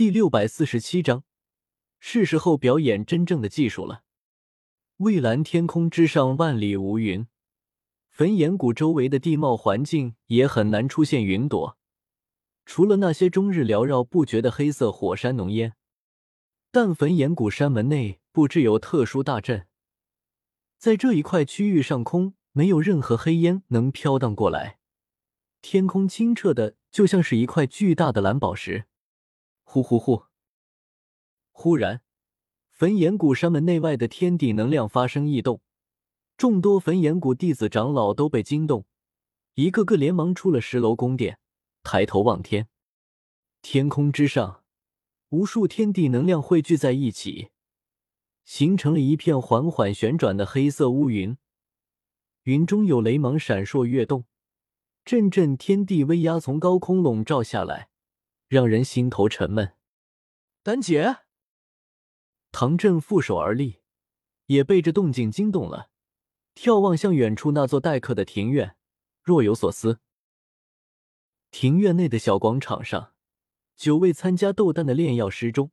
第六百四十七章，是时候表演真正的技术了。蔚蓝天空之上，万里无云。焚岩谷周围的地貌环境也很难出现云朵，除了那些终日缭绕不绝的黑色火山浓烟。但焚岩谷山门内布置有特殊大阵，在这一块区域上空没有任何黑烟能飘荡过来，天空清澈的就像是一块巨大的蓝宝石。呼呼呼！忽然，焚炎谷山门内外的天地能量发生异动。众多焚炎谷弟子长老都被惊动，一个个连忙出了十楼宫殿，抬头望天。天空之上，无数天地能量汇聚在一起，形成了一片缓缓旋转的黑色乌云。云中有雷芒闪烁跃动，阵阵天地威压从高空笼罩下来，让人心头沉闷。丹姐，唐振负手而立，也被这动静惊动了。眺望向远处那座待客的庭院，若有所思。庭院内的小广场上，九位参加斗丹的炼药师中，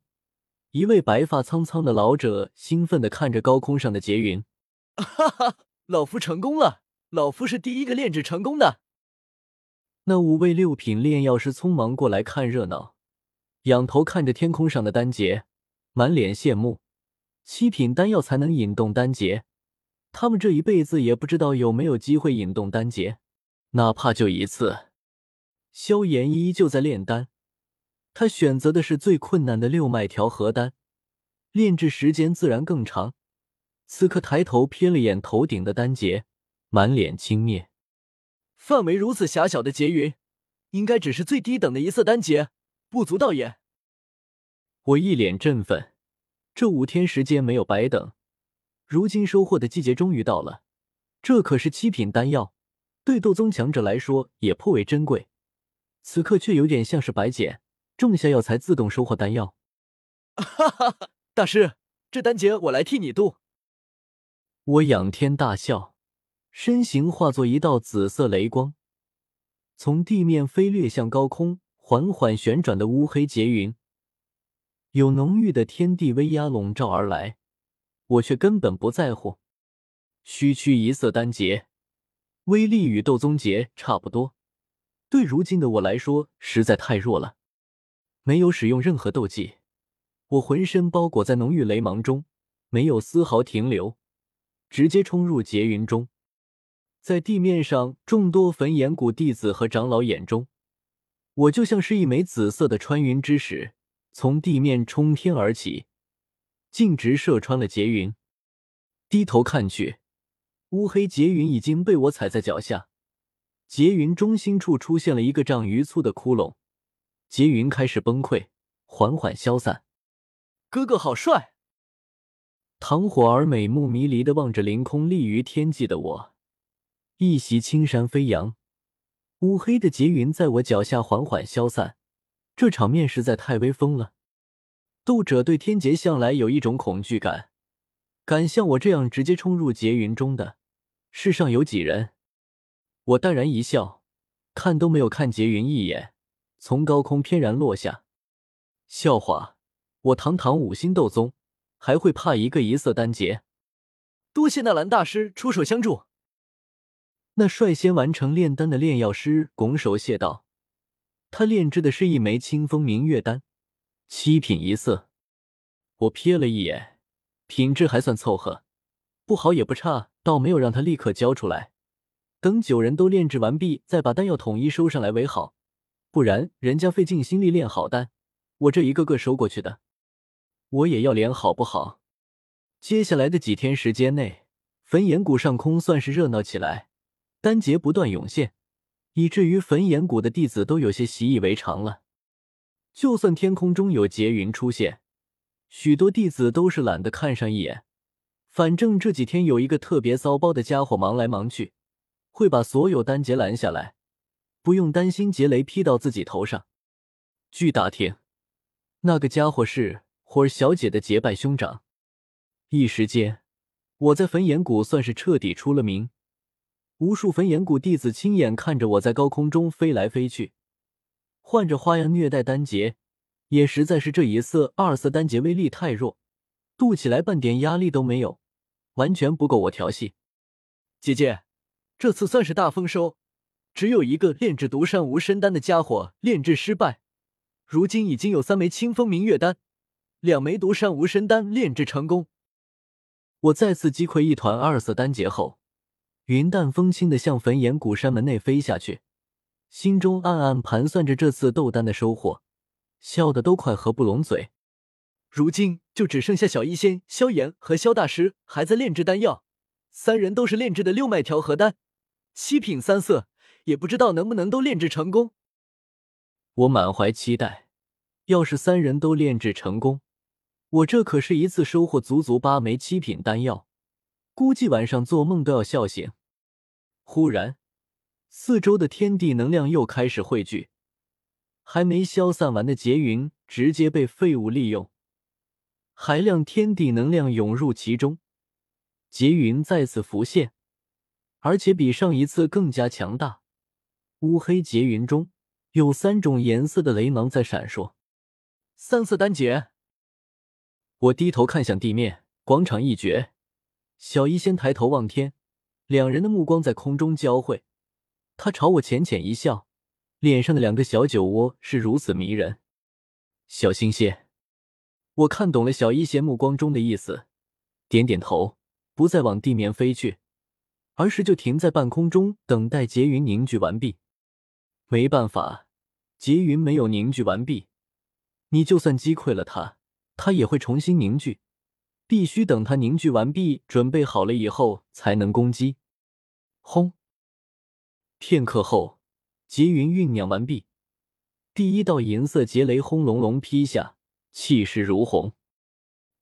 一位白发苍苍的老者兴奋地看着高空上的劫云：“哈哈，老夫成功了！老夫是第一个炼制成功的。”那五位六品炼药师匆忙过来看热闹，仰头看着天空上的丹劫，满脸羡慕。七品丹药才能引动丹劫。他们这一辈子也不知道有没有机会引动丹劫，哪怕就一次。萧炎依旧在炼丹，他选择的是最困难的六脉调和丹，炼制时间自然更长。此刻抬头瞥了眼头顶的丹劫，满脸轻蔑：范围如此狭小的劫云，应该只是最低等的一色丹劫，不足道也。我一脸振奋，这五天时间没有白等。如今收获的季节终于到了，这可是七品丹药，对斗宗强者来说也颇为珍贵。此刻却有点像是白捡，种下药材自动收获丹药。哈哈哈，大师，这丹劫我来替你渡。我仰天大笑，身形化作一道紫色雷光，从地面飞掠向高空，缓缓旋转的乌黑劫云，有浓郁的天地威压笼罩而来。我却根本不在乎，区区一色丹劫，威力与斗宗劫差不多，对如今的我来说实在太弱了。没有使用任何斗技，我浑身包裹在浓郁雷芒中，没有丝毫停留，直接冲入劫云中。在地面上众多焚炎谷弟子和长老眼中，我就像是一枚紫色的穿云之矢，从地面冲天而起。径直射穿了劫云，低头看去，乌黑劫云已经被我踩在脚下。劫云中心处出现了一个丈余粗的窟窿，劫云开始崩溃，缓缓消散。哥哥好帅！唐火儿美目迷离的望着凌空立于天际的我，一袭青衫飞扬，乌黑的劫云在我脚下缓缓消散。这场面实在太威风了。斗者对天劫向来有一种恐惧感，敢像我这样直接冲入劫云中的，世上有几人？我淡然一笑，看都没有看劫云一眼，从高空翩然落下。笑话，我堂堂五星斗宗，还会怕一个一色丹劫？多谢纳兰大师出手相助。那率先完成炼丹的炼药师拱手谢道：“他炼制的是一枚清风明月丹。”七品一色，我瞥了一眼，品质还算凑合，不好也不差，倒没有让他立刻交出来。等九人都炼制完毕，再把丹药统一收上来为好，不然人家费尽心力炼好丹，我这一个个收过去的，我也要脸好不好？接下来的几天时间内，焚炎谷上空算是热闹起来，丹劫不断涌现，以至于焚炎谷的弟子都有些习以为常了。就算天空中有劫云出现，许多弟子都是懒得看上一眼。反正这几天有一个特别骚包的家伙忙来忙去，会把所有丹劫拦下来，不用担心劫雷劈到自己头上。据打听，那个家伙是火儿小姐的结拜兄长。一时间，我在焚炎谷算是彻底出了名，无数焚炎谷弟子亲眼看着我在高空中飞来飞去。换着花样虐待丹杰，也实在是这一色二色丹劫威力太弱，渡起来半点压力都没有，完全不够我调戏。姐姐，这次算是大丰收，只有一个炼制独山无身丹的家伙炼制失败，如今已经有三枚清风明月丹，两枚独山无身丹炼制成功。我再次击溃一团二色丹劫后，云淡风轻的向焚炎谷山门内飞下去，心中暗暗盘算着这次斗丹的收获。笑得都快合不拢嘴。如今就只剩下小医仙萧炎和萧大师还在炼制丹药，三人都是炼制的六脉调和丹，七品三色，也不知道能不能都炼制成功。我满怀期待，要是三人都炼制成功，我这可是一次收获足足八枚七品丹药，估计晚上做梦都要笑醒。忽然，四周的天地能量又开始汇聚。还没消散完的劫云直接被废物利用，海量天地能量涌入其中，劫云再次浮现，而且比上一次更加强大。乌黑劫云中有三种颜色的雷芒在闪烁，三色丹劫。我低头看向地面，广场一绝。小医仙抬头望天，两人的目光在空中交汇，他朝我浅浅一笑。脸上的两个小酒窝是如此迷人，小心些。我看懂了小一仙目光中的意思，点点头，不再往地面飞去，而是就停在半空中，等待劫云凝聚完毕。没办法，劫云没有凝聚完毕，你就算击溃了他，他也会重新凝聚，必须等它凝聚完毕，准备好了以后才能攻击。轰！片刻后。劫云酝酿完毕，第一道银色劫雷轰隆隆劈下，气势如虹。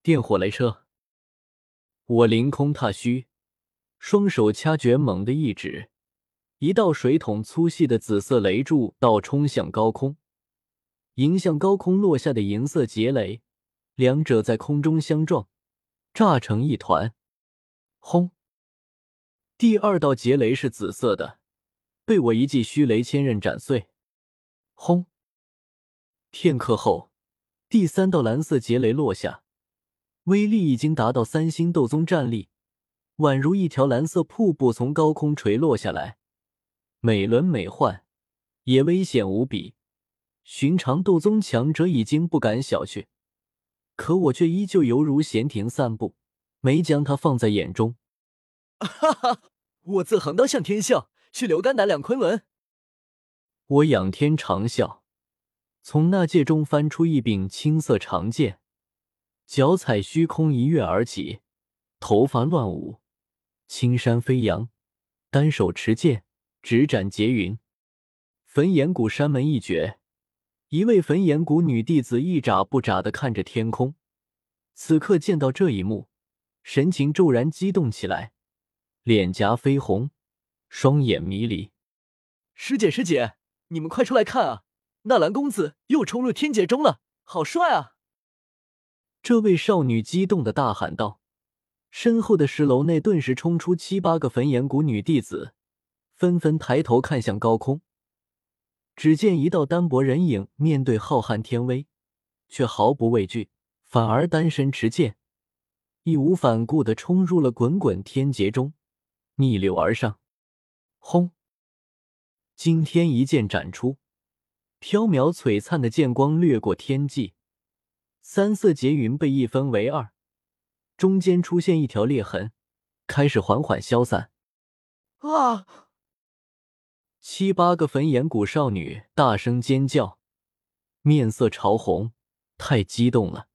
电火雷车，我凌空踏虚，双手掐诀，猛地一指，一道水桶粗细的紫色雷柱倒冲向高空，迎向高空落下的银色劫雷，两者在空中相撞，炸成一团。轰！第二道劫雷是紫色的。被我一记虚雷千刃斩碎。轰！片刻后，第三道蓝色劫雷落下，威力已经达到三星斗宗战力，宛如一条蓝色瀑布从高空垂落下来，美轮美奂，也危险无比。寻常斗宗强者已经不敢小觑，可我却依旧犹如闲庭散步，没将他放在眼中。哈哈，我自横刀向天笑。去留肝胆两昆仑。我仰天长啸，从那戒中翻出一柄青色长剑，脚踩虚空一跃而起，头发乱舞，青山飞扬，单手持剑直斩劫云。焚岩谷山门一绝，一位焚炎谷女弟子一眨不眨的看着天空，此刻见到这一幕，神情骤然激动起来，脸颊绯红。双眼迷离，师姐师姐，你们快出来看啊！纳兰公子又冲入天劫中了，好帅啊！这位少女激动的大喊道。身后的石楼内顿时冲出七八个焚炎谷女弟子，纷纷抬头看向高空。只见一道单薄人影面对浩瀚天威，却毫不畏惧，反而单身持剑，义无反顾的冲入了滚滚天劫中，逆流而上。轰！惊天一剑斩出，飘渺璀璨的剑光掠过天际，三色劫云被一分为二，中间出现一条裂痕，开始缓缓消散。啊！七八个焚炎谷少女大声尖叫，面色潮红，太激动了。